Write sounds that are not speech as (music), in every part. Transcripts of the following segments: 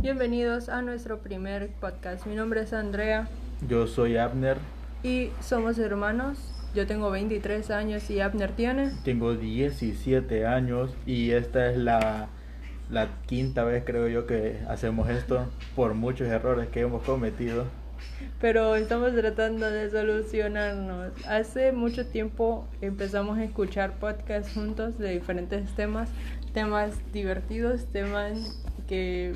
Bienvenidos a nuestro primer podcast. Mi nombre es Andrea Yo soy Abner, y somos hermanos. Yo tengo 23 años y Abner tiene. tengo 17 años y esta es la, la quinta vez creo yo que hacemos esto por muchos errores que hemos cometido. Pero estamos tratando de solucionarnos. Hace mucho tiempo empezamos a escuchar podcasts juntos de diferentes temas, temas divertidos, temas que,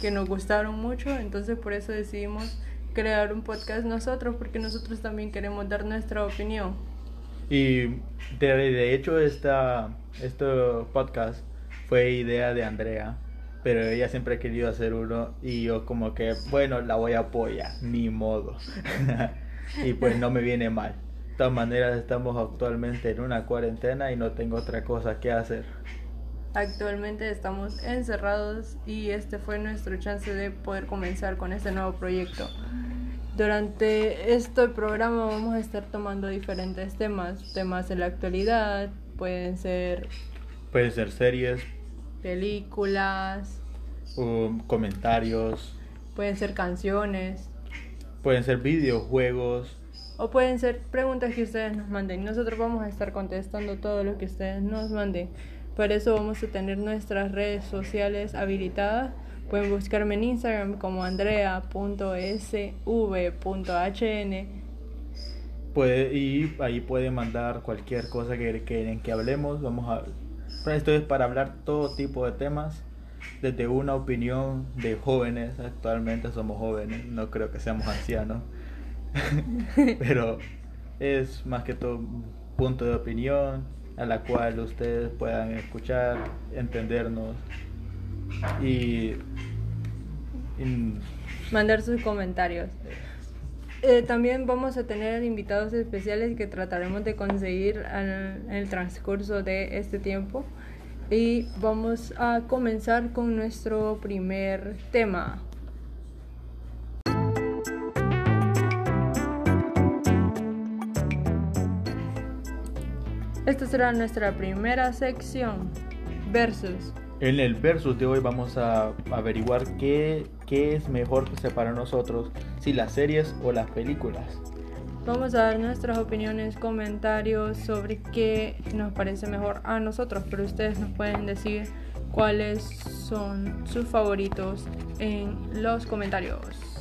que nos gustaron mucho. Entonces por eso decidimos crear un podcast nosotros, porque nosotros también queremos dar nuestra opinión. Y de, de hecho esta, este podcast fue idea de Andrea, pero ella siempre ha querido hacer uno y yo como que, bueno, la voy a apoyar, ni modo. (laughs) y pues no me viene mal. De todas maneras estamos actualmente en una cuarentena y no tengo otra cosa que hacer. Actualmente estamos encerrados y este fue nuestro chance de poder comenzar con este nuevo proyecto. Durante este programa vamos a estar tomando diferentes temas, temas de la actualidad, pueden ser Pueden ser series, películas, um, comentarios, pueden ser canciones pueden ser videojuegos, o pueden ser preguntas que ustedes nos manden. Nosotros vamos a estar contestando todo lo que ustedes nos manden. Para eso vamos a tener nuestras redes sociales habilitadas. Pueden buscarme en Instagram como andrea.sv.hn Puede, y ahí pueden mandar cualquier cosa que quieren que hablemos. Vamos a, esto es para hablar todo tipo de temas, desde una opinión de jóvenes. Actualmente somos jóvenes, no creo que seamos ancianos, (laughs) pero es más que todo un punto de opinión a la cual ustedes puedan escuchar, entendernos y, mandar sus comentarios. Eh, también vamos a tener invitados especiales que trataremos de conseguir en el transcurso de este tiempo. Y vamos a comenzar con nuestro primer tema. Esta será nuestra primera sección, versus. En el versus de hoy vamos a averiguar qué, qué es mejor para nosotros, si las series o las películas. Vamos a dar nuestras opiniones, comentarios sobre qué nos parece mejor a nosotros, pero ustedes nos pueden decir cuáles son sus favoritos en los comentarios.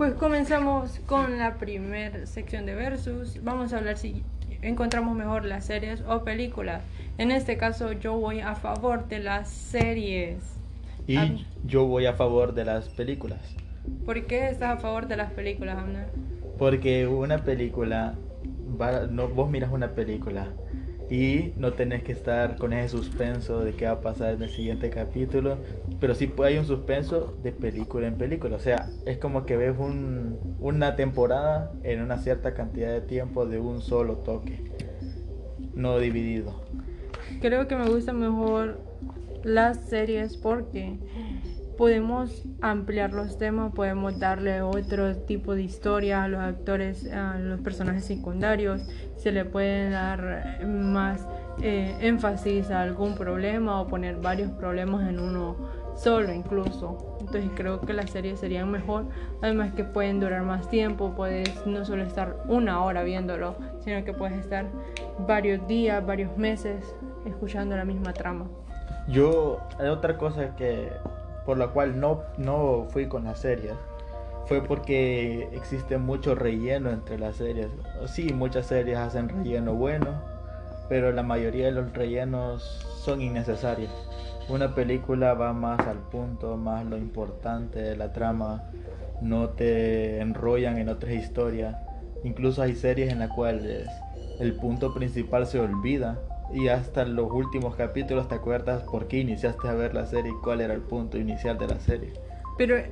Pues comenzamos con la primera sección de versus. Vamos a hablar si encontramos mejor las series o películas. En este caso yo voy a favor de las series. Y Ah. yo voy a favor de las películas. ¿Por qué estás a favor de las películas, Abner? Porque una película, va- no, vos miras una película y no tenés que estar con ese suspenso de qué va a pasar en el siguiente capítulo, pero sí hay un suspenso de película en película, o sea, es como que ves un- una temporada en una cierta cantidad de tiempo de un solo toque, no dividido. Creo que me gustan mejor las series porque podemos ampliar los temas, podemos darle otro tipo de historia a los actores, a los personajes secundarios, se le puede dar más eh, énfasis a algún problema o poner varios problemas en uno solo incluso. Entonces creo que las series serían mejor, además que pueden durar más tiempo, puedes no solo estar una hora viéndolo, sino que puedes estar varios días, varios meses escuchando la misma trama. Yo, hay otra cosa que por la cual no, no fui con las series fue porque existe mucho relleno entre las series. Sí, muchas series hacen relleno bueno, pero la mayoría de los rellenos son innecesarios. Una película va más al punto, más lo importante de la trama, no te enrollan en otras historias. Incluso hay series en las cuales el punto principal se olvida y hasta los últimos capítulos te acuerdas por qué iniciaste a ver la serie y cuál era el punto inicial de la serie. Pero eh,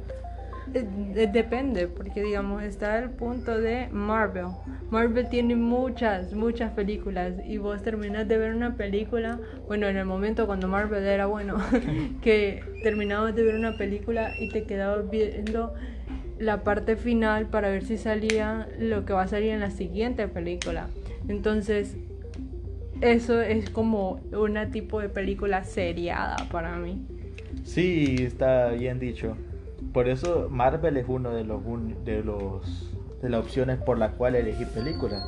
de- depende, porque digamos, está el punto de Marvel. Marvel tiene muchas, muchas películas y vos terminás de ver una película, bueno, en el momento cuando Marvel era bueno, (laughs) que terminabas de ver una película y te quedabas viendo la parte final para ver si salía lo que va a salir en la siguiente película. Entonces, eso es como una tipo de película seriada para mí. Sí, está bien dicho. Por eso Marvel es uno de los de los de las opciones por la cual elegí película,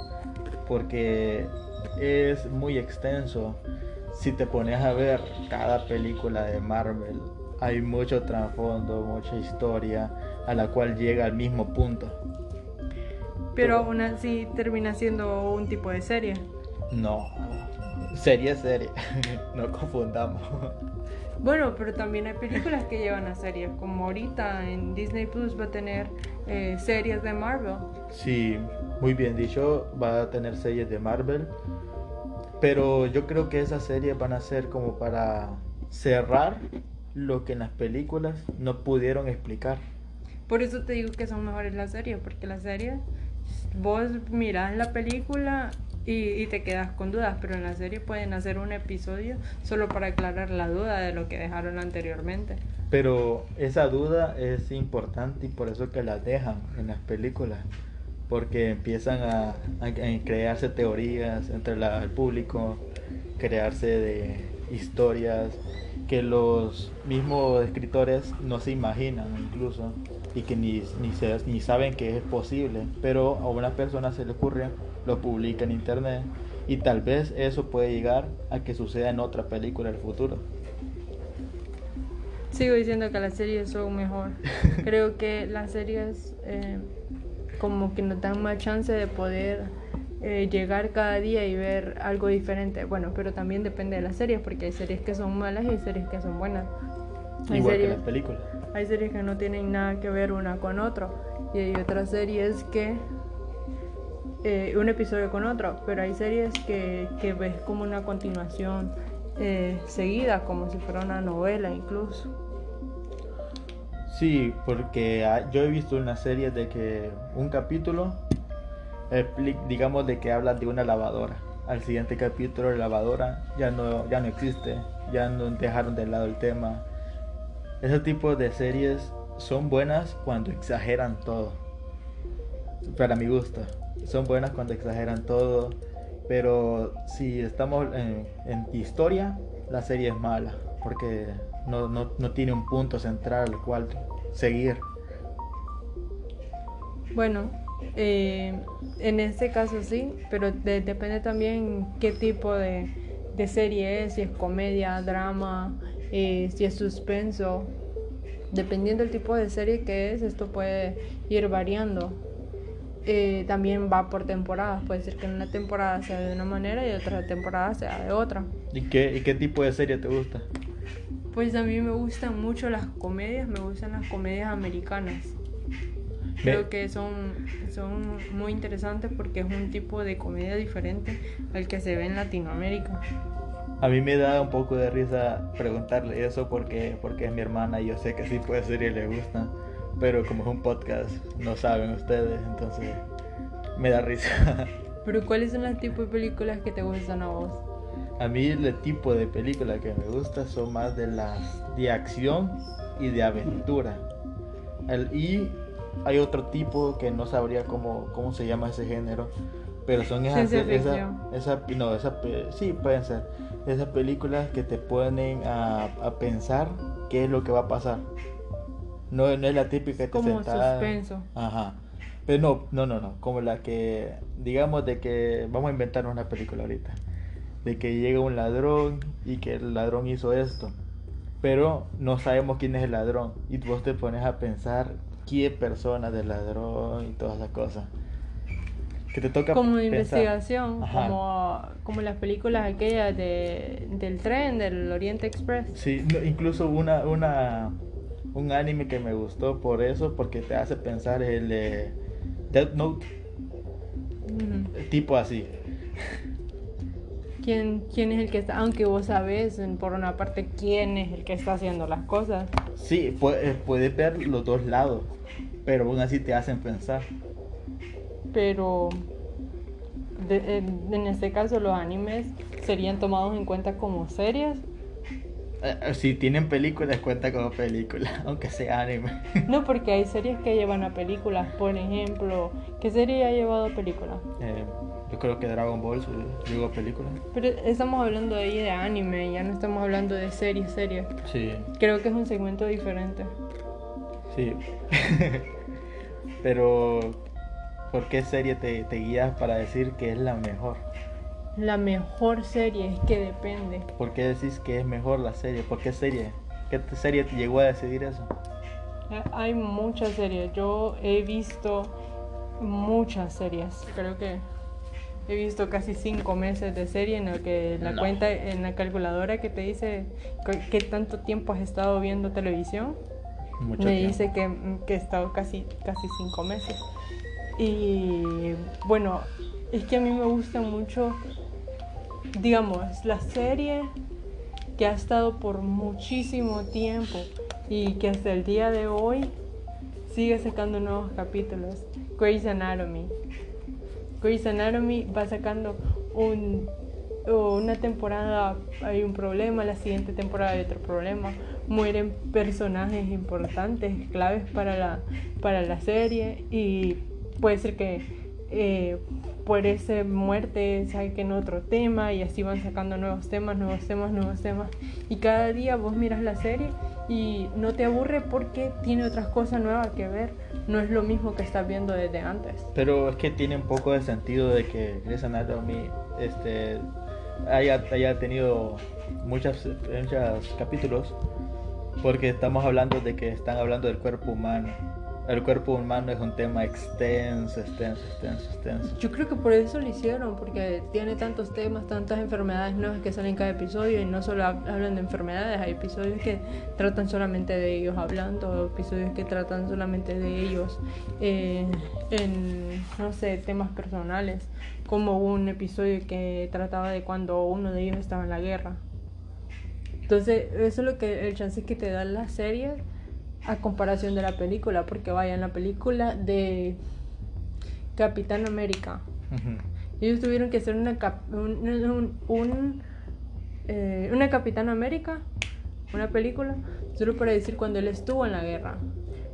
porque es muy extenso. Si te pones a ver cada película de Marvel, hay mucho trasfondo, mucha historia a la cual llega al mismo punto. Pero aún así termina siendo un tipo de serie. No, serie serie, (laughs) no confundamos. Bueno, pero también hay películas que llevan a series, como ahorita en Disney Plus va a tener eh, series de Marvel. Sí, muy bien dicho, va a tener series de Marvel, pero yo creo que esas series van a ser como para cerrar lo que en las películas no pudieron explicar. Por eso te digo que son mejores las series, porque las series, vos mirás la película y, te quedas con dudas, pero en la serie pueden hacer un episodio solo para aclarar la duda de lo que dejaron anteriormente. Pero esa duda es importante y por eso que la dejan en las películas, porque empiezan a, crearse teorías entre el público, crearse de historias que los mismos escritores no se imaginan incluso y que ni, ni, ni saben que es posible, pero a una persona se le ocurre lo publica en internet y tal vez eso puede llegar a que suceda en otra película en el futuro. Sigo diciendo que las series son mejor. (laughs) Creo que las series eh, como que nos dan más chance de poder eh, llegar cada día y ver algo diferente. Bueno, pero también depende de las series, porque hay series que son malas y hay series que son buenas. Hay Igual series, que las películas. Hay series que no tienen nada que ver una con otra. Y hay otras series que eh, un episodio con otro, pero hay series que, que ves como una continuación eh, seguida, como si fuera una novela incluso. Sí, porque yo he visto una serie de que un capítulo, digamos de que habla de una lavadora. Al siguiente capítulo la lavadora ya no, ya no existe, ya no dejaron de lado el tema. Ese tipo de series son buenas cuando exageran todo. Para mi gusto son buenas cuando exageran todo, pero si estamos en, historia, la serie es mala, porque no, no, no, tiene un punto central al cual seguir. Bueno, eh, en este caso sí, pero depende también qué tipo de, de, serie es, si es comedia, drama, eh, si es suspenso. Dependiendo del tipo de serie que es, esto puede ir variando. Eh, también va por temporadas. Puede ser que en una temporada sea de una manera y otra temporada sea de otra. ¿Y qué, ¿Y qué tipo de serie te gusta? Pues a mí me gustan mucho las comedias, me gustan las comedias americanas. Creo que son, son muy interesantes porque es un tipo de comedia diferente al que se ve en Latinoamérica. A mí me da un poco de risa preguntarle eso porque, porque es mi hermana y yo sé que sí puede ser y le gusta pero como es un podcast, no saben ustedes, entonces me da risa. (laughs) Pero ¿cuáles son los tipos de películas que te gustan a vos? A mí el tipo de películas que me gusta son más de las de acción y de aventura. El, y hay otro tipo que no sabría cómo, cómo se llama ese género, pero son esas, esa, esa, no, esa, sí pueden ser esas películas que te ponen a, a pensar qué es lo que va a pasar. No, no es la típica que Como suspenso. Ajá. Pero no, no, no, no. Como la que, digamos, de que vamos a inventar una película ahorita. De que llega un ladrón y que el ladrón hizo esto. Pero no sabemos quién es el ladrón. Y vos te pones a pensar qué persona del ladrón y todas esas cosas. Que te toca como investigación, como, como las películas aquellas de, del tren, del Oriente Express. Sí, incluso una, una un anime que me gustó por eso, porque te hace pensar el de Death Note. Tipo así. ¿Quién, ¿Quién es el que está? Aunque vos sabes, por una parte, quién es el que está haciendo las cosas. Sí, puedes puede ver los dos lados, pero aún así te hacen pensar. Pero en este caso los animes serían tomados en cuenta como series Eh, Si tienen películas, cuenta como película, (laughs) aunque sea anime. No, porque hay series que llevan a películas. Por ejemplo, ¿qué serie ha llevado a película? Eh, yo creo que Dragon Ball llegó a película. Pero estamos hablando ahí de anime, ya no estamos hablando de series, series. Sí, Creo que es un segmento diferente. sí. (laughs) Pero, ¿por qué serie te, te guías para decir que es la mejor? La mejor serie es que depende. ¿Por qué decís que es mejor la serie? ¿Por qué serie? ¿Qué serie te llegó a decidir eso? Eh, Hay muchas series. Yo he visto muchas series. Creo que he visto casi cinco meses de serie en el que la No. cuenta en la calculadora que te dice qué tanto tiempo has estado viendo televisión. Mucho me tiempo. dice que, que he estado casi, casi cinco meses. Y bueno, es que a mí me gusta mucho, digamos, la serie que ha estado por muchísimo tiempo y que hasta el día de hoy sigue sacando nuevos capítulos. Grey's Anatomy. Grey's Anatomy va sacando un, una temporada hay un problema, la siguiente temporada hay otro problema. Mueren personajes importantes, claves para la, para la serie y puede ser que eh, por esa muerte saquen otro tema y así van sacando nuevos temas, nuevos temas, nuevos temas. Y cada día vos miras la serie y no te aburre porque tiene otras cosas nuevas que ver. No es lo mismo que estás viendo desde antes. Pero es que tiene un poco de sentido de que Grey's Anatomy este, haya, haya tenido muchas, muchos capítulos, porque estamos hablando de que están hablando del cuerpo humano. El cuerpo humano es un tema extenso, extenso, extenso, extenso. Yo creo que por eso lo hicieron, porque tiene tantos temas, tantas enfermedades nuevas que salen cada episodio y no solo hab- hablan de enfermedades, hay episodios que tratan solamente de ellos hablando, episodios que tratan solamente de ellos eh, en, no sé, temas personales, como un episodio que trataba de cuando uno de ellos estaba en la guerra. Entonces, eso es lo que el chance que te da la serie a comparación de la película, porque vaya, en la película de Capitán América, ellos tuvieron que hacer una, cap- un, un- un, eh, una Capitán América, una película, solo para decir cuando él estuvo en la guerra.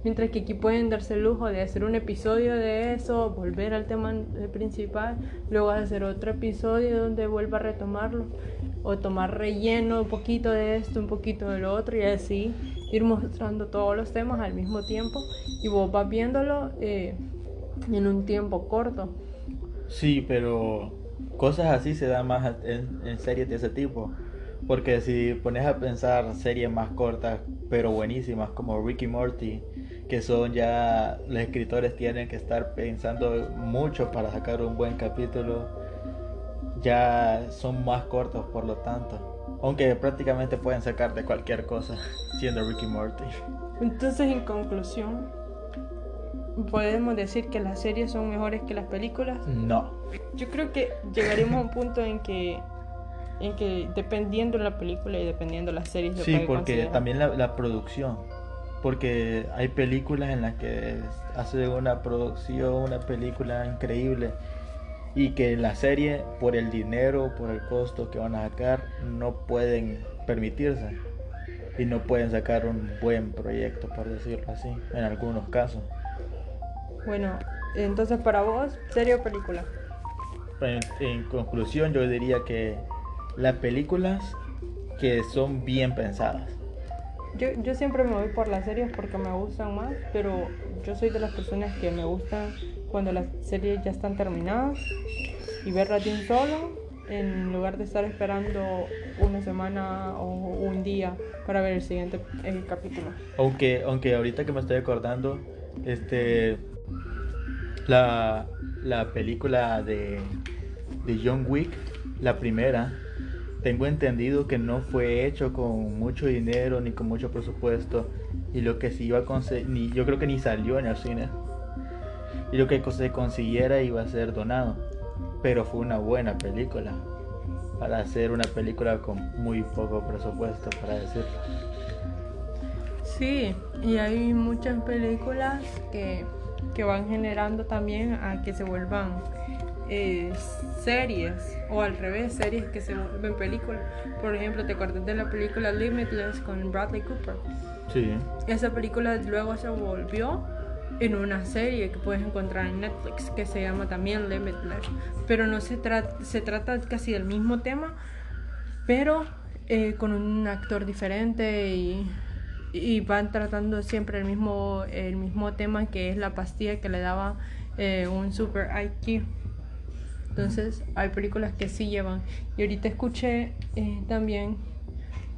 Mientras que aquí pueden darse el lujo de hacer un episodio de eso, volver al tema principal, luego hacer otro episodio donde vuelva a retomarlo, o tomar relleno un poquito de esto, un poquito de lo otro, y así ir mostrando todos los temas al mismo tiempo, y vos vas viéndolo eh, en un tiempo corto. Sí, pero cosas así se dan más en, en series de ese tipo. Porque si pones a pensar series más cortas, pero buenísimas, como Ricky Morty, que son ya, los escritores tienen que estar pensando mucho para sacar un buen capítulo, ya son más cortos por lo tanto. Aunque prácticamente pueden sacar de cualquier cosa, siendo Ricky Morty. Entonces, en conclusión, podemos decir que las series son mejores que las películas. No. Yo creo que llegaremos a un punto en que, en que dependiendo de la película y dependiendo de las series, se Sí, porque considerar. también la, la producción. Porque hay películas en las que hace una producción, una película increíble. Y que la serie, por el dinero, por el costo que van a sacar, no pueden permitirse. Y no pueden sacar un buen proyecto, por decirlo así, en algunos casos. Bueno, entonces para vos, serie o película. En, en conclusión, yo diría que las películas que son bien pensadas. Yo, yo siempre me voy por las series porque me gustan más, pero yo soy de las personas que me gustan cuando las series ya están terminadas y verlas de un solo en lugar de estar esperando una semana o un día para ver el siguiente eh, capítulo. Aunque, aunque ahorita que me estoy acordando, este la, la película de, de John Wick, la primera, tengo entendido que no fue hecho con mucho dinero ni con mucho presupuesto. Y lo que se iba a conseguir, yo creo que ni salió en el cine. Y lo que se consiguiera iba a ser donado. Pero fue una buena película. Para hacer una película con muy poco presupuesto, para decirlo. Sí, y hay muchas películas que, que van generando también a que se vuelvan eh, series o al revés, series que se vuelven películas. Por ejemplo, ¿te acuerdas de la película Limitless con Bradley Cooper? Sí. Esa película luego se volvió en una serie que puedes encontrar en Netflix que se llama también Limitless. Pero no se, trata se trata casi del mismo tema, pero eh, con un actor diferente y, y, van tratando siempre el mismo, el mismo tema que es la pastilla que le daba eh, un super IQ. Entonces hay películas que sí llevan. Y ahorita escuché eh, también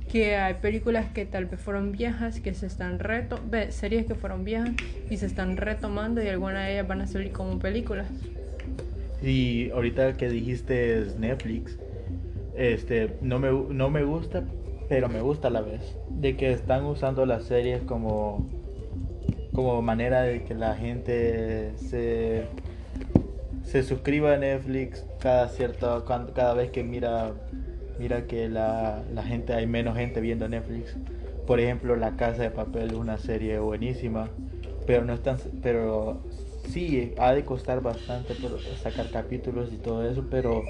que hay películas que tal vez fueron viejas, que se están reto series que fueron viejas y se están retomando y algunas de ellas van a salir como películas. Y ahorita que dijiste Netflix, este, no me, no me gusta, pero me gusta a la vez, de que están usando las series como, como manera de que la gente se, se suscriba a Netflix cada cierto, cada vez que mira mira que la, la, gente, hay menos gente viendo Netflix. Por ejemplo, La Casa de Papel es una serie buenísima, pero no es tan, pero sí, ha de costar bastante por sacar capítulos y todo eso, pero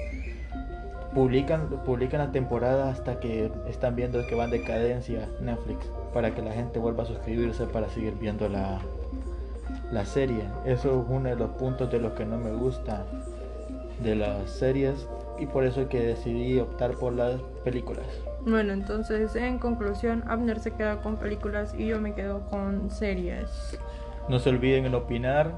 publican, publican la temporada hasta que están viendo que van de decadencia Netflix, para que la gente vuelva a suscribirse para seguir viendo la, la serie. Eso es uno de los puntos de los que no me gusta de las series y por eso que decidí optar por las películas. Bueno, entonces en conclusión, Abner se queda con películas y yo me quedo con series. No se olviden en opinar.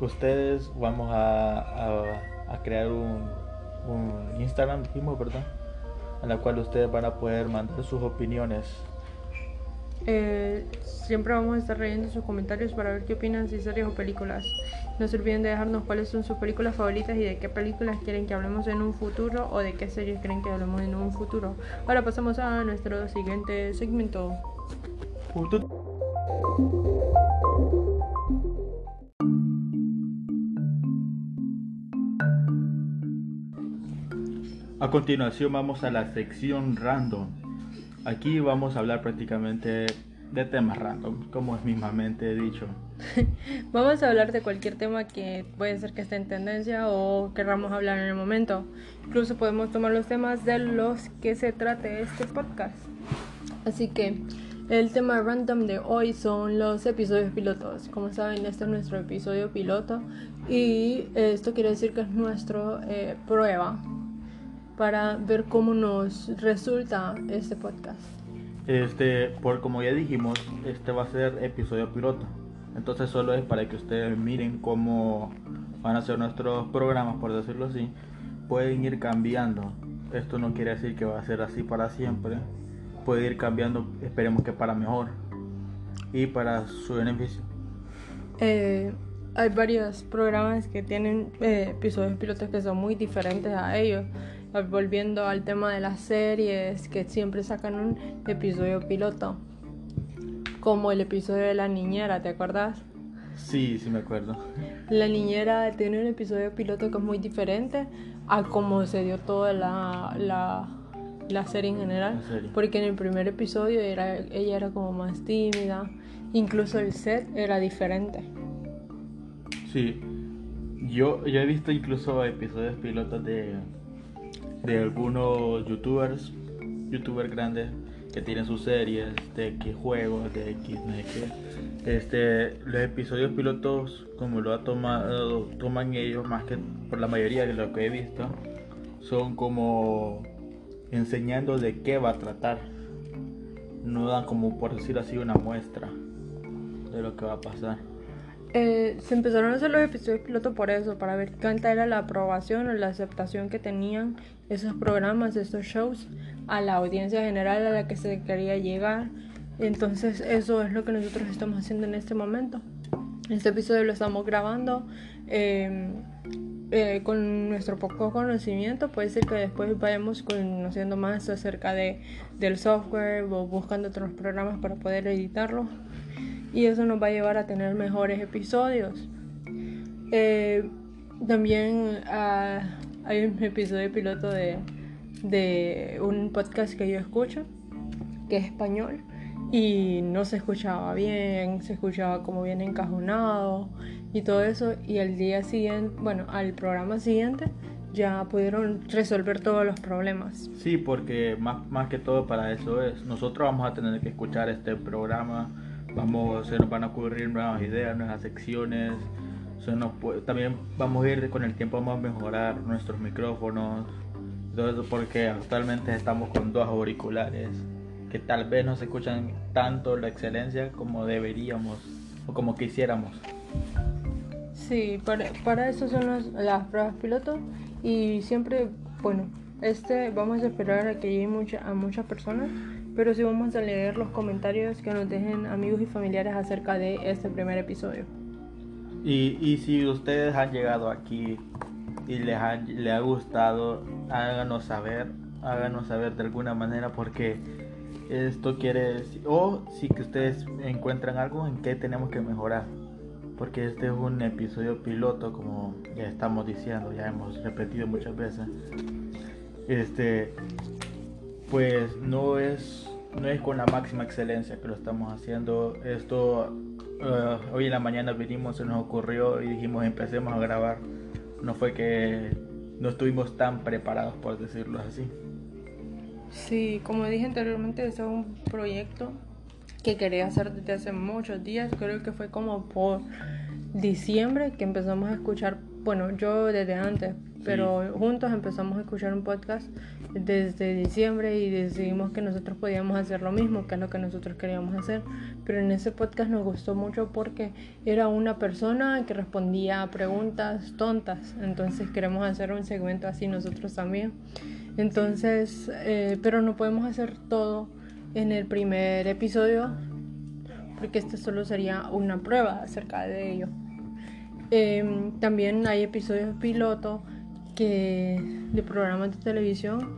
Ustedes vamos a, a, crear un, un Instagram, dijimos, ¿verdad? A la cual ustedes van a poder mandar sus opiniones eh, siempre vamos a estar leyendo sus comentarios para ver qué opinan si series o películas. No se olviden de dejarnos cuáles son sus películas favoritas y de qué películas quieren que hablemos en un futuro o de qué series creen que hablemos en un futuro. Ahora pasamos a nuestro siguiente segmento. A continuación vamos a la sección random Aquí vamos a hablar prácticamente de temas random, como es mismamente dicho. (laughs) vamos a hablar de cualquier tema que puede ser que esté en tendencia o querramos hablar en el momento. Incluso podemos tomar los temas de los que se trate este podcast. Así que el tema random de hoy son los episodios pilotos. Como saben, este es nuestro episodio piloto y esto quiere decir que es nuestra eh, prueba para ver cómo nos resulta este podcast. Este, por como ya dijimos, este va a ser episodio piloto. Entonces solo es para que ustedes miren cómo van a ser nuestros programas, por decirlo así. Pueden ir cambiando. Esto no quiere decir que va a ser así para siempre. Puede ir cambiando, esperemos que para mejor y para su beneficio. Eh, hay varios programas que tienen eh, episodios pilotos que son muy diferentes a ellos volviendo al tema de las series que siempre sacan un episodio piloto, como el episodio de la niñera, ¿te acuerdas? Sí, sí me acuerdo. La niñera tiene un episodio piloto que es muy diferente a cómo se dio toda la, la, la serie en general, porque en el primer episodio era, ella era como más tímida, incluso el set era diferente. Sí, yo, yo he visto incluso episodios pilotos de de algunos youtubers, youtubers grandes tienen sus series de X juegos, de X, Este, los episodios pilotos, como lo ha tomado, toman ellos más que por la mayoría de lo que he visto, son como enseñando de qué va a tratar. No dan como por decir así una muestra de lo que va a pasar. Eh, se empezaron a hacer los episodios piloto por eso, para ver cuánta era la aprobación o la aceptación que tenían esos programas, estos shows, a la audiencia general a la que se quería llegar. Entonces eso es lo que nosotros estamos haciendo en este momento. Este episodio lo estamos grabando em, eh, con nuestro poco conocimiento. Puede ser que después vayamos conociendo más acerca de, del software o buscando otros programas para poder editarlo y eso nos va a llevar a tener mejores episodios. Eh, también ah, hay un episodio piloto de, de un podcast que yo escucho, que es español, y no se escuchaba bien, se escuchaba como bien encajonado y todo eso y al día siguiente, bueno, al programa siguiente ya pudieron resolver todos los problemas. Sí, porque más, más que todo para eso es, nosotros vamos a tener que escuchar este programa, vamos, se nos van a ocurrir nuevas ideas, nuevas secciones, también vamos a ir con el tiempo, vamos a mejorar nuestros micrófonos, todo eso porque actualmente estamos con dos auriculares que tal vez no se escuchan tanto la excelencia como deberíamos o como quisiéramos. Sí, para, para eso son las, pruebas piloto y siempre, bueno, este vamos a esperar a que llegue mucha, a muchas personas, pero sí vamos a leer los comentarios que nos dejen amigos y familiares acerca de este primer episodio. Y, y si ustedes han llegado aquí y les ha, les ha gustado, háganos saber, háganos saber de alguna manera porque esto quiere decir, o si que ustedes encuentran algo en que tenemos que mejorar. Porque este es un episodio piloto, como ya estamos diciendo, ya hemos repetido muchas veces. Este, pues no es, no es con la máxima excelencia que lo estamos haciendo. Esto, eh, hoy en la mañana vinimos, se nos ocurrió y dijimos empecemos a grabar. No fue que no estuvimos tan preparados, por decirlo así. Sí, como dije anteriormente, este es un proyecto que quería hacer desde hace muchos días. Creo que fue como por diciembre que empezamos a escuchar, bueno, yo desde antes, pero juntos empezamos a escuchar un podcast desde diciembre y decidimos que nosotros podíamos hacer lo mismo, que es lo que nosotros queríamos hacer. Pero en ese podcast nos gustó mucho porque era una persona que respondía a preguntas tontas. Entonces queremos hacer un segmento así nosotros también. Entonces, eh, pero no podemos hacer todo en el primer episodio porque este solo sería una prueba acerca de ello. Em, también hay episodios piloto que, de programas de televisión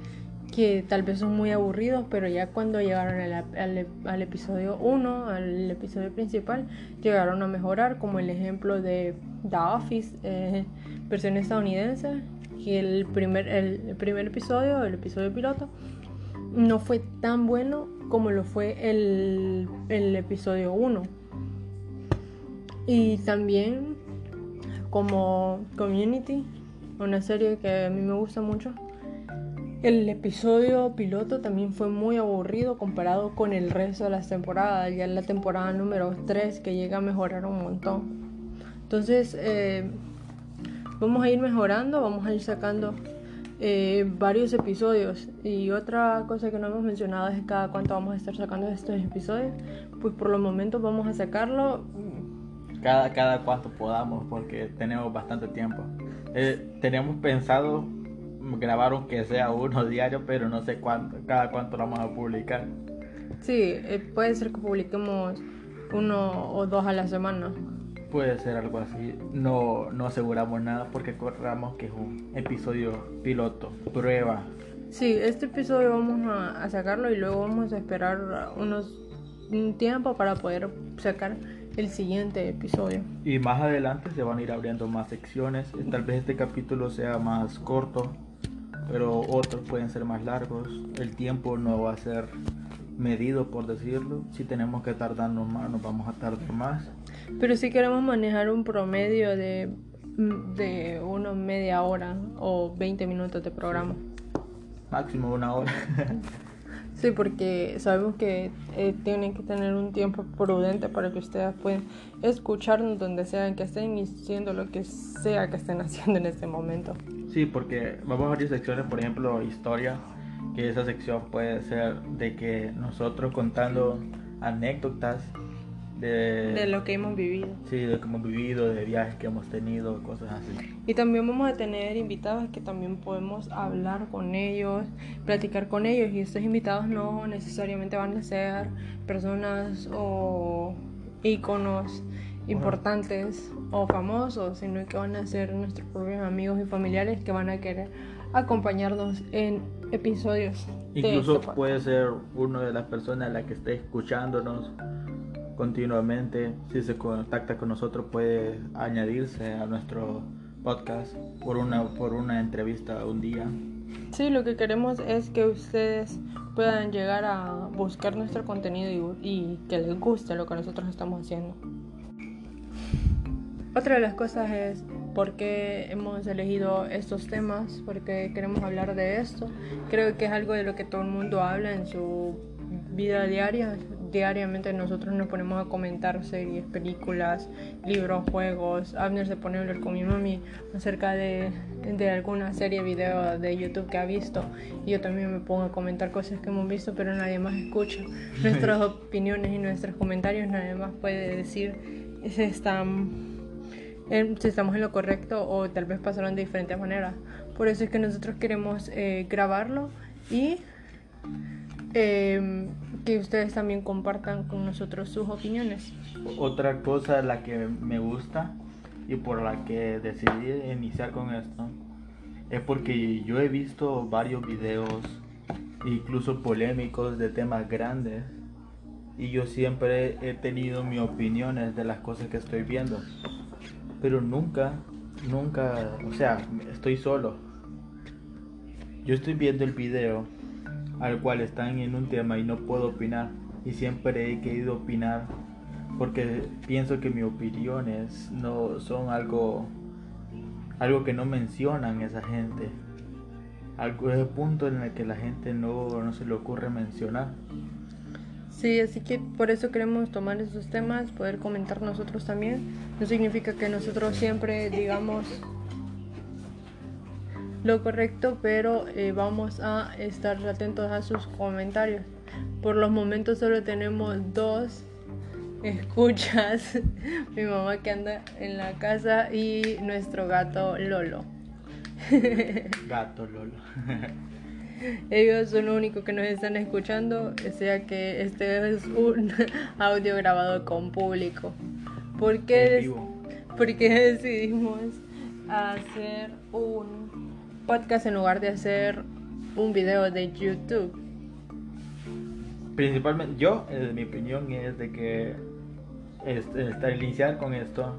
que tal vez son muy aburridos, pero ya cuando llegaron al, episodio 1, al episodio principal, llegaron a mejorar, como el ejemplo de The Office, eh, versión estadounidense, que el primer, el, primer episodio, el episodio piloto, no fue tan bueno como lo fue el, el episodio 1. Y también como Community, una serie que a mí me gusta mucho. El episodio piloto también fue muy aburrido comparado con el resto de las temporadas. Ya en la temporada número 3 que llega a mejorar un montón. Entonces, eh, vamos a ir mejorando, vamos a ir sacando eh, varios episodios. Y otra cosa que no hemos mencionado es cada cuánto vamos a estar sacando estos episodios. Pues por los momentos vamos a sacarlo. Cada, cada cuanto podamos, porque tenemos bastante tiempo. Eh, tenemos pensado grabar aunque sea uno (laughs) diario, pero no sé cuánto, cada cuánto lo vamos a publicar. Sí, eh, puede ser que publiquemos uno o dos a la semana. Puede ser algo así. No, no aseguramos nada porque corramos que es un episodio piloto, prueba. Sí, este episodio vamos a, sacarlo y luego vamos a esperar unos un tiempo para poder sacar el siguiente episodio. Y más adelante se van a ir abriendo más secciones. Tal vez este capítulo sea más corto, pero otros pueden ser más largos. El tiempo no va a ser medido, por decirlo. Si tenemos que tardarnos más, nos vamos a tardar más. Pero si queremos manejar un promedio de, de una media hora o 20 minutos de programa. Máximo una hora. (laughs) sí, porque sabemos que eh, tienen que tener un tiempo prudente para que ustedes puedan escucharnos donde sea que estén y siendo lo que sea que estén (laughs) haciendo en este momento. Sí, porque vamos a abrir secciones, por ejemplo, historia, que esa sección puede ser de que nosotros contando anécdotas de, lo que hemos vivido. Sí, de lo que hemos vivido, de viajes que hemos tenido, cosas así. Y también vamos a tener invitados que también podemos hablar con ellos, platicar con ellos. Y estos invitados no necesariamente van a ser personas o íconos importantes o famosos, sino que van a ser nuestros propios amigos y familiares que van a querer acompañarnos en episodios. Incluso este puede ser una de las personas a la que esté escuchándonos continuamente. Si se contacta con nosotros puede añadirse a nuestro podcast por una, por una entrevista un día. Sí, lo que queremos es que ustedes puedan llegar a buscar nuestro contenido y, y que les guste lo que nosotros estamos haciendo. Otra de las cosas es por qué hemos elegido estos temas, porque queremos hablar de esto. Creo que es algo de lo que todo el mundo habla en su vida diaria. Diariamente nosotros nos ponemos a comentar series, películas, libros, juegos. Abner se pone a hablar con mi mami acerca de, de alguna serie, video de YouTube que ha visto. Y yo también me pongo a comentar cosas que hemos visto, pero nadie más escucha. (laughs) Nuestras opiniones y nuestros comentarios nadie más puede decir si están si estamos en lo correcto o tal vez pasaron de diferentes maneras. Por eso es que nosotros queremos eh, grabarlo y eh, que ustedes también compartan con nosotros sus opiniones. Otra cosa la que me gusta y por la que decidí iniciar con esto es porque yo he visto varios videos, incluso polémicos, de temas grandes y yo siempre he tenido mis opiniones de las cosas que estoy viendo. Pero nunca, nunca, o sea, estoy solo. Yo estoy viendo el video al cual están en un tema y no puedo opinar. Y siempre he querido opinar porque pienso que mis opiniones no son algo algo que no mencionan esa gente. Algo es el punto en el que la gente no, no se le ocurre mencionar. Sí, así que por eso queremos tomar esos temas, poder comentar nosotros también. No significa que nosotros siempre digamos lo correcto, pero eh, vamos a estar atentos a sus comentarios. Por los momentos solo tenemos dos escuchas. (laughs) Mi mamá que anda en la casa y nuestro gato Lolo. (laughs) Gato Lolo. (laughs) Ellos son los únicos que nos están escuchando, o sea que este es un audio grabado con público. ¿Por qué, porque decidimos hacer un podcast en lugar de hacer un video de YouTube? Principalmente, yo, eh, mi opinión es de que este, iniciar con esto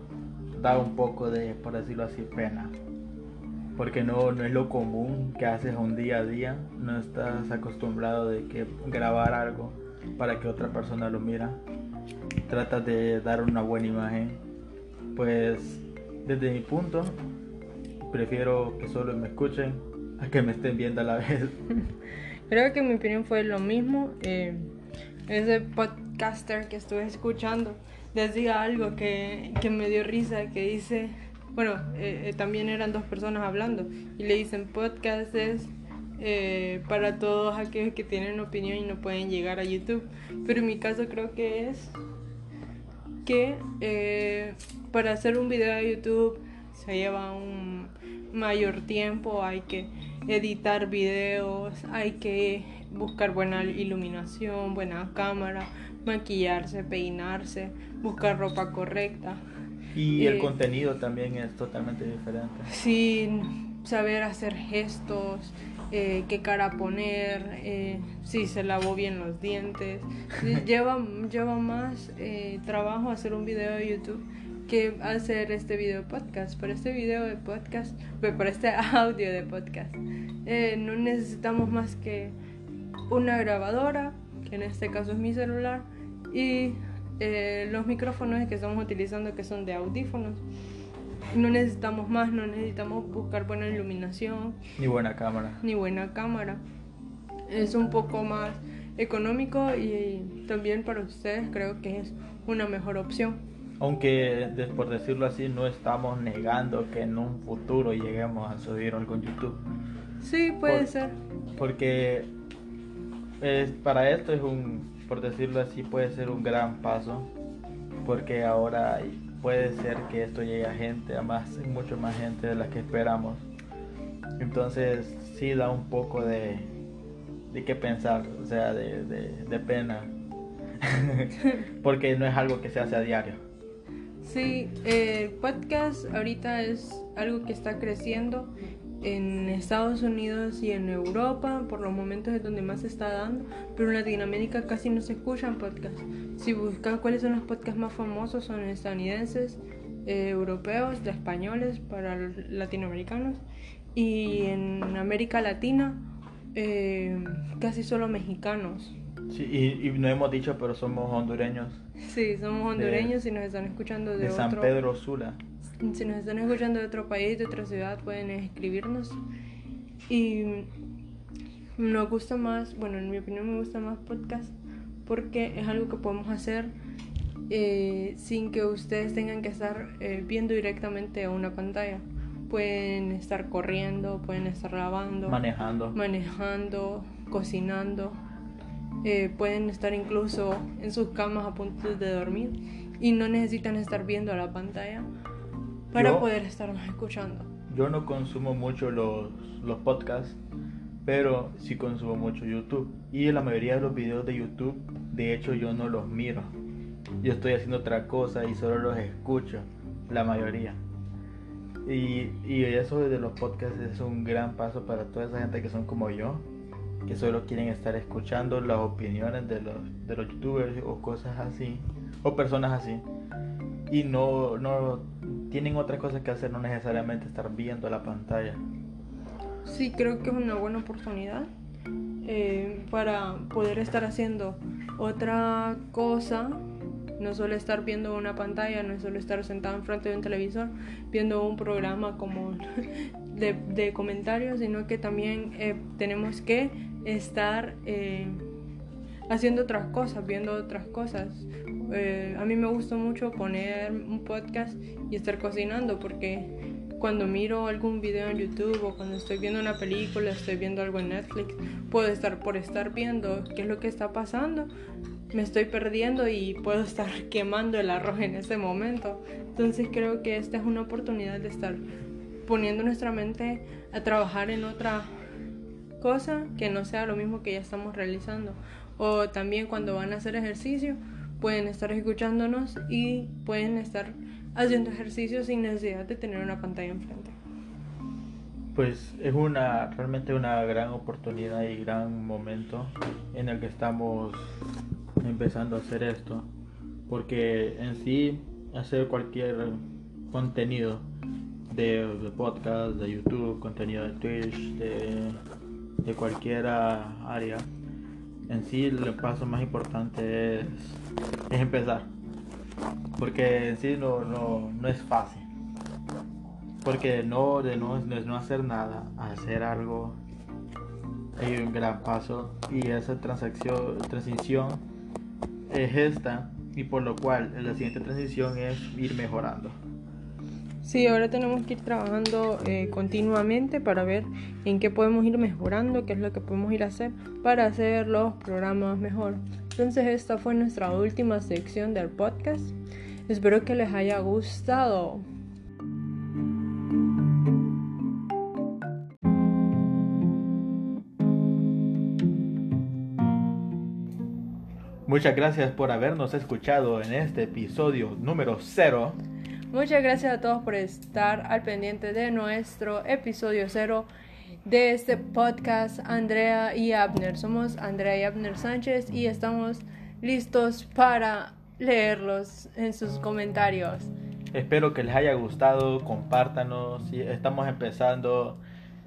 da un poco de, por decirlo así, pena. Porque no, no es lo común que haces un día a día, no estás acostumbrado de que grabar algo para que otra persona lo mira, tratas de dar una buena imagen, pues desde mi punto prefiero que solo me escuchen a que me estén viendo a la vez. (laughs) Creo que mi opinión fue lo mismo. Eh, ese podcaster que estuve escuchando decía algo que, que me dio risa, que dice bueno, eh, eh, también eran dos personas hablando y le dicen podcast es eh, para todos aquellos que tienen opinión y no pueden llegar a YouTube. Pero en mi caso creo que es que para hacer un video de YouTube se lleva un mayor tiempo, hay que editar videos, hay que buscar buena iluminación, buena cámara, maquillarse, peinarse, buscar ropa correcta. Y el contenido también es totalmente diferente. Sí, saber hacer gestos, eh, qué cara poner, eh, si se lavó bien los dientes. (laughs) lleva, lleva más eh, trabajo hacer un video de YouTube que hacer este video podcast. Para este video de podcast, para este (laughs) audio de podcast, no necesitamos más que una grabadora, que en este caso es mi celular, y eh, los micrófonos que estamos utilizando que son de audífonos. No necesitamos más, no necesitamos buscar buena iluminación. Ni buena cámara. Ni buena cámara. Es un poco más económico y también para ustedes creo que es una mejor opción. Aunque, por decirlo así, no estamos negando que en un futuro lleguemos a subir algo en YouTube. Sí, puede ser. Porque es, para esto es un por decirlo así, puede ser un gran paso, porque ahora puede ser que esto llegue a gente, a más, mucho más gente de la que esperamos. Entonces sí da un poco de, de qué pensar, o sea, de, de, pena, (laughs) (laughs) porque no es algo que se hace a diario. Sí, el podcast ahorita es algo que está creciendo en Estados Unidos y en Europa, por los momentos es donde más se está dando, pero en Latinoamérica casi no se escuchan podcasts. Si buscas cuáles son los podcasts más famosos, son estadounidenses, eh, europeos, de españoles para los latinoamericanos y en América Latina eh, casi solo mexicanos. Sí, y, y no hemos dicho, pero somos hondureños. Sí, somos hondureños y nos están escuchando de, De San otro... Pedro Sula. Si nos están escuchando de otro país, de otra ciudad, pueden escribirnos. Y nos gusta más, bueno, en mi opinión me gusta más podcast porque es algo que podemos hacer eh, sin que ustedes tengan que estar eh, viendo directamente a una pantalla. Pueden estar corriendo, pueden estar lavando, Manejando. manejando, cocinando. Eh, pueden estar incluso en sus camas a punto de dormir y no necesitan estar viendo a la pantalla para Yo- poder estarnos escuchando. Yo no consumo mucho los, los podcasts, pero sí consumo mucho YouTube. Y la mayoría de los videos de YouTube, de hecho, yo no los miro. Yo estoy haciendo otra cosa y solo los escucho, la mayoría. Y, y eso de los podcasts es un gran paso para toda esa gente que son como yo, que solo quieren estar escuchando las opiniones de los, de los youtubers o cosas así, o personas así. Y no, no tienen otras cosas que hacer, no necesariamente estar viendo la pantalla. Sí, creo que es una buena oportunidad eh, para poder estar haciendo otra cosa. No solo estar viendo una pantalla, no solo estar sentado enfrente de un televisor viendo un programa como (laughs) de, comentarios, sino que también eh, tenemos que estar eh, haciendo otras cosas, viendo otras cosas. Eh, a mí me gusta mucho poner un podcast y estar cocinando porque cuando miro algún video en YouTube o cuando estoy viendo una película, estoy viendo algo en Netflix, puedo estar por estar viendo qué es lo que está pasando, me estoy perdiendo y puedo estar (laughs) quemando el arroz en ese momento. Entonces creo que esta es una oportunidad de estar poniendo nuestra mente a trabajar en otra cosa que no sea lo mismo que ya estamos realizando. O también cuando van a hacer ejercicio, pueden estar escuchándonos y pueden estar haciendo ejercicio sin necesidad de tener una pantalla enfrente. Pues es una realmente una gran oportunidad y gran momento en el que estamos empezando a hacer esto. Porque en sí hacer cualquier contenido de, de podcast, de YouTube, contenido de Twitch, de, de cualquier área, en sí el paso más importante es, es empezar. Porque en sí no, no, no es fácil. Porque no, de no, de no hacer nada, hacer algo, hay un gran paso. Y esa transacción, transición es esta. Y por lo cual la siguiente transición es ir mejorando. Sí, ahora tenemos que ir trabajando eh, continuamente para ver en qué podemos ir mejorando, qué es lo que podemos ir a hacer para hacer los programas mejor. Entonces esta fue nuestra última sección del podcast. Espero que les haya gustado. Muchas gracias por habernos escuchado en este episodio número 0. Muchas gracias a todos por estar al pendiente de nuestro episodio cero de este podcast Andrea y Abner. Somos Andrea y Abner Sánchez y estamos listos para leerlos en sus comentarios. Espero que les haya gustado, compártanos. Si estamos empezando,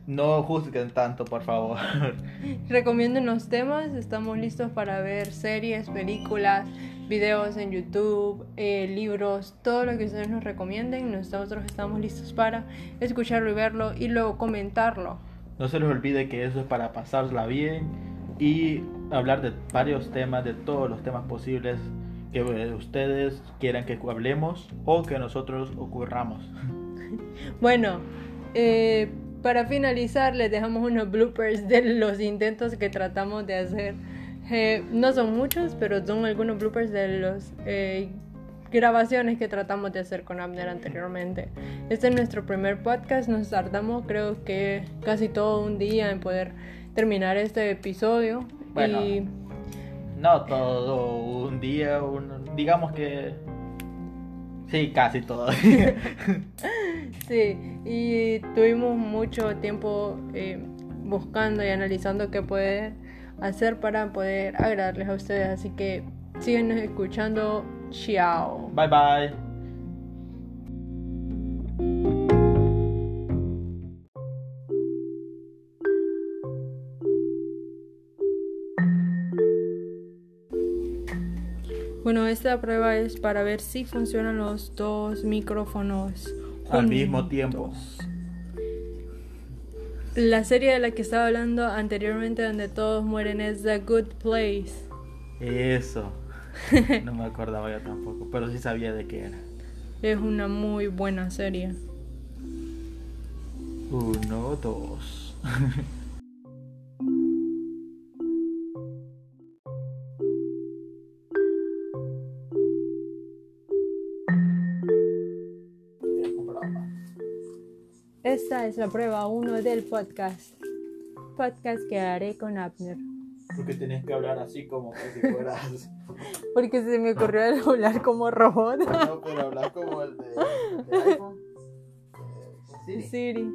no juzguen tanto, por favor. (laughs) Recomiéndenos temas, estamos listos para ver series, películas, videos en YouTube, eh, libros, todo lo que ustedes nos recomienden. Nosotros estamos listos para escucharlo y verlo y luego comentarlo. No se les olvide que eso es para pasarla bien y hablar de varios temas, de todos los temas posibles que eh, ustedes quieran que hablemos o que nosotros ocurramos. (laughs) Bueno, eh, para finalizar les dejamos unos bloopers de los intentos que tratamos de hacer. Eh, no son muchos, pero son algunos bloopers de las grabaciones que tratamos de hacer con Abner anteriormente. Este es nuestro primer podcast, nos tardamos creo que casi todo un día en poder terminar este episodio. Bueno. Y No todo un día, un- digamos que... Sí, casi todo. (laughs) Sí, y tuvimos mucho tiempo eh, buscando y analizando qué poder hacer para poder agradarles a ustedes. Así que síguenos escuchando. Chao. Bye bye. Bueno, esta prueba es para ver si funcionan los dos micrófonos al mismo tiempo. La serie de la que estaba hablando anteriormente, donde todos mueren, es The Good Place. Eso. (laughs) No me acordaba yo tampoco, pero sí sabía de qué era. Es una muy buena serie. Uno, dos. (laughs) Esta es la prueba 1 del podcast. Podcast que haré con Abner. Porque tenés que hablar así como que si fueras. (laughs) Porque se me ocurrió el hablar como robot. No, pero hablar como el de, de iPhone. Eh, Siri. Siri.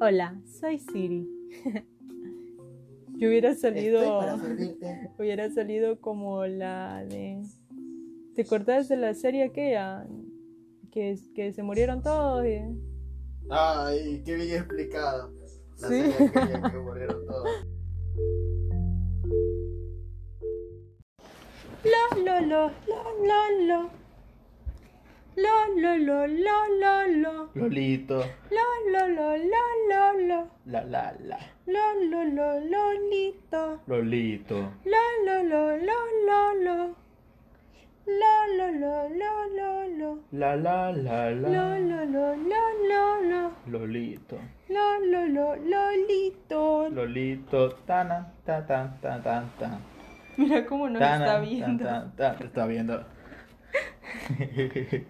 Hola, soy Siri. Yo hubiera salido. Hubiera salido como la de. ¿Te acordás de la serie aquella? Que, que se murieron todos. y- Ay, qué bien explicado. La Sí. serie que murieron todos. Lo, lo, lo, lo, lo, lo. Lo, lo, lo, lo, lo, lo. Lolito. Lo, lo, lo, lo, lo, lo. La la la. Lo, lo, lo, lolito. Lolito. Lo, lo, lo, lo, lo, lo. Lo, lo, lo, lo, lo, lo. La la la Lo, la. lo, lo, lo, lo, lo. Lolito. Lo, lo, lo, lolito. Lolito. Tan tan tan tan tan tan. Mira cómo nos Tan, está viendo. tan, tan. Te está viendo. (laughs)